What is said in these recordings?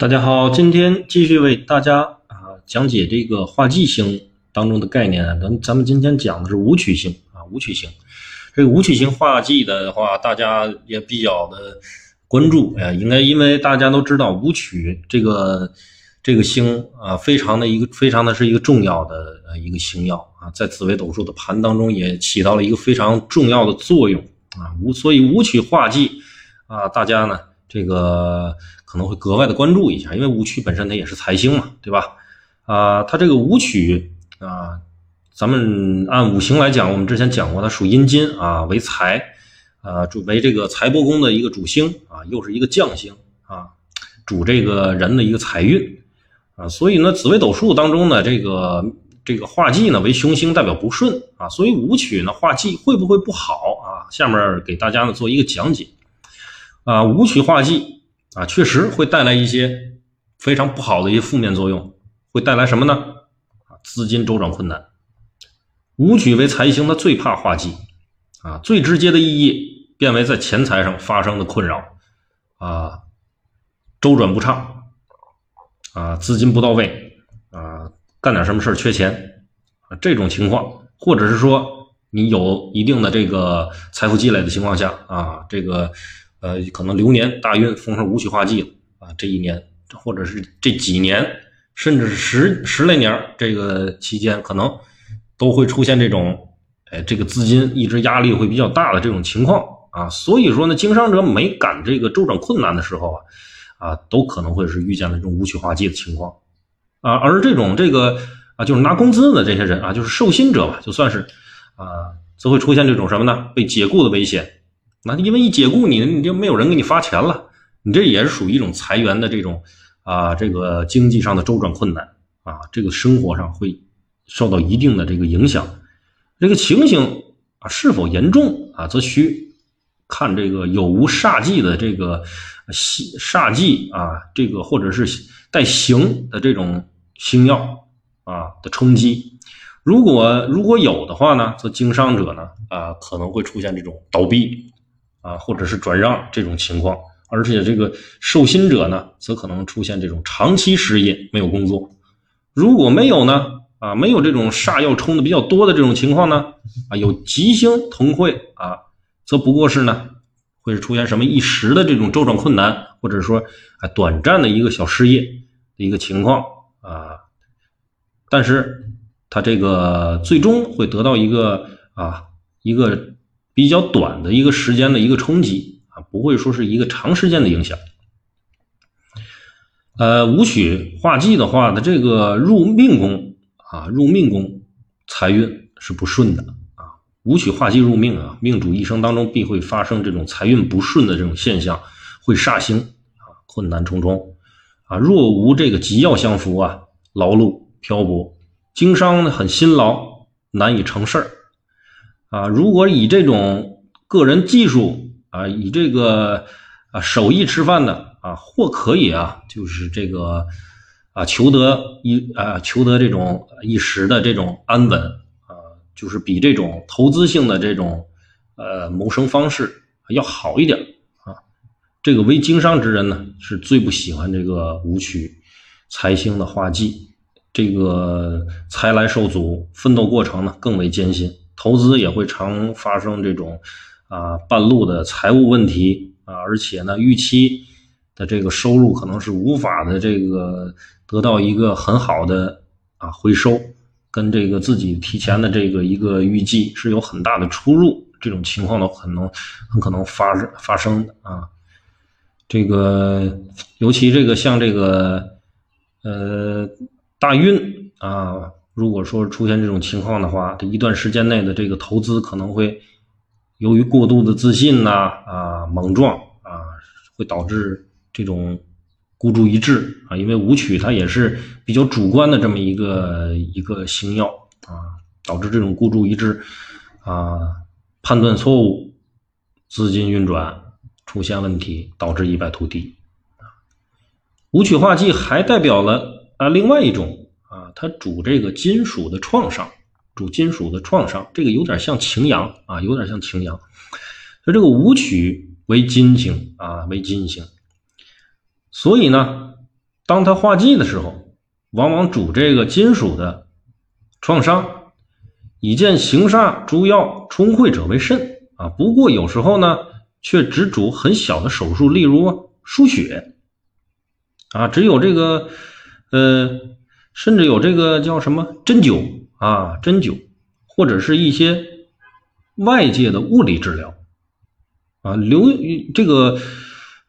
大家好，今天继续为大家啊讲解这个化忌星当中的概念啊。咱咱们今天讲的是武曲星啊，武曲星。这个武曲星化忌的话，大家也比较的关注。啊，应该因为大家都知道武曲这个这个星啊，非常的一个非常的是一个重要的呃一个星耀啊，在紫微斗数的盘当中也起到了一个非常重要的作用啊。武所以武曲化忌啊，大家呢。这个可能会格外的关注一下，因为武曲本身它也是财星嘛，对吧？啊，它这个武曲啊，咱们按五行来讲，我们之前讲过，它属阴金啊，为财，啊，主为这个财帛宫的一个主星啊，又是一个将星啊，主这个人的一个财运啊，所以呢，紫微斗数当中呢，这个这个化忌呢为凶星，代表不顺啊，所以武曲呢化忌会不会不好啊？下面给大家呢做一个讲解。啊，武曲化忌啊，确实会带来一些非常不好的一些负面作用，会带来什么呢？啊，资金周转困难。武曲为财星，他最怕化忌啊，最直接的意义变为在钱财上发生的困扰啊，周转不畅啊，资金不到位啊，干点什么事缺钱啊，这种情况，或者是说你有一定的这个财富积累的情况下啊，这个。呃，可能流年大运逢上武曲化忌了啊，这一年或者是这几年，甚至是十十来年这个期间，可能都会出现这种，哎，这个资金一直压力会比较大的这种情况啊。所以说呢，经商者每赶这个周转困难的时候啊，啊，都可能会是遇见了这种武曲化忌的情况啊。而这种这个啊，就是拿工资的这些人啊，就是受薪者吧，就算是啊，则会出现这种什么呢？被解雇的危险。那因为一解雇你，你就没有人给你发钱了，你这也是属于一种裁员的这种啊，这个经济上的周转困难啊，这个生活上会受到一定的这个影响。这个情形啊是否严重啊，则需看这个有无煞忌的这个煞煞忌啊，这个或者是带刑的这种星耀啊的冲击。如果如果有的话呢，则经商者呢啊可能会出现这种倒闭。啊，或者是转让这种情况，而且这个受薪者呢，则可能出现这种长期失业、没有工作。如果没有呢，啊，没有这种煞要冲的比较多的这种情况呢，啊，有吉星同会啊，则不过是呢，会出现什么一时的这种周转困难，或者说啊，短暂的一个小失业的一个情况啊。但是他这个最终会得到一个啊，一个。比较短的一个时间的一个冲击啊，不会说是一个长时间的影响。呃，武曲化忌的话，它这个入命宫啊，入命宫财运是不顺的啊。武曲化忌入命啊，命主一生当中必会发生这种财运不顺的这种现象，会煞星啊，困难重重啊。若无这个吉要相扶啊，劳碌漂泊，经商呢很辛劳，难以成事儿。啊，如果以这种个人技术啊，以这个啊手艺吃饭的啊，或可以啊，就是这个啊求得一啊求得这种一时的这种安稳啊，就是比这种投资性的这种呃谋生方式要好一点啊。这个为经商之人呢，是最不喜欢这个武曲财星的化忌，这个财来受阻，奋斗过程呢更为艰辛。投资也会常发生这种啊半路的财务问题啊，而且呢，预期的这个收入可能是无法的这个得到一个很好的啊回收，跟这个自己提前的这个一个预计是有很大的出入，这种情况呢可能很可能发生发生的啊。这个尤其这个像这个呃大运啊。如果说出现这种情况的话，这一段时间内的这个投资可能会由于过度的自信呐啊莽撞啊，会导致这种孤注一掷啊。因为武曲它也是比较主观的这么一个一个星耀啊，导致这种孤注一掷啊，判断错误，资金运转出现问题，导致一败涂地啊。武曲化忌还代表了啊另外一种。啊，它主这个金属的创伤，主金属的创伤，这个有点像擎羊啊，有点像擎羊。所以这个武曲为金星啊，为金星，所以呢，当他化忌的时候，往往主这个金属的创伤，以见行煞诸药冲会者为甚啊。不过有时候呢，却只主很小的手术，例如输血啊，只有这个呃，甚至有这个叫什么针灸啊，针灸或者是一些外界的物理治疗啊。留这个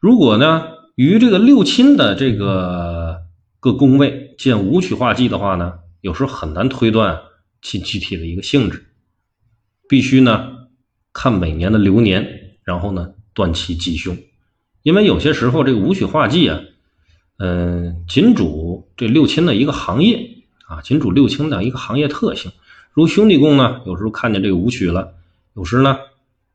如果呢，与这个六亲的这个。各宫位见五曲化忌的话呢，有时候很难推断其具体的一个性质，必须呢看每年的流年，然后呢断其吉凶。因为有些时候这个五曲化忌啊，嗯，仅主这六亲的一个行业啊，仅主六亲的一个行业特性。如兄弟宫呢，有时候看见这个武曲了，有时呢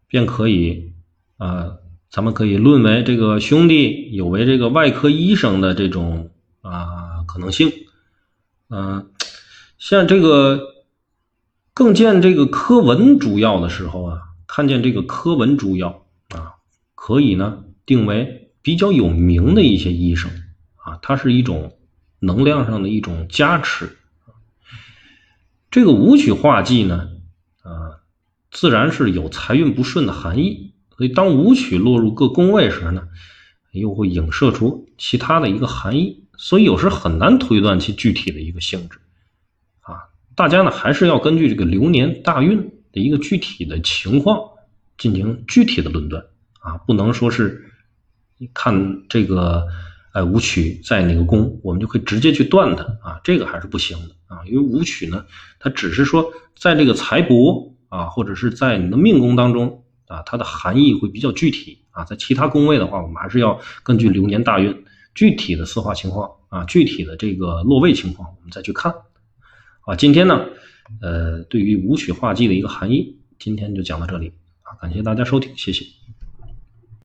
便可以啊，咱们可以论为这个兄弟有为这个外科医生的这种。啊，可能性，嗯，像这个更见这个科文主要的时候啊，看见这个科文主要啊，可以呢定为比较有名的一些医生啊，它是一种能量上的一种加持。这个武曲化忌呢，啊，自然是有财运不顺的含义，所以当武曲落入各宫位时呢，又会影射出其他的一个含义。所以有时很难推断其具体的一个性质，啊，大家呢还是要根据这个流年大运的一个具体的情况进行具体的论断，啊，不能说是看这个哎武曲在哪个宫，我们就可以直接去断它，啊，这个还是不行的，啊，因为武曲呢，它只是说在这个财帛啊，或者是在你的命宫当中啊，它的含义会比较具体，啊，在其他宫位的话，我们还是要根据流年大运。具体的四化情况啊，具体的这个落位情况，我们再去看。啊，今天呢，呃，对于武曲化忌的一个含义，今天就讲到这里啊，感谢大家收听，谢谢。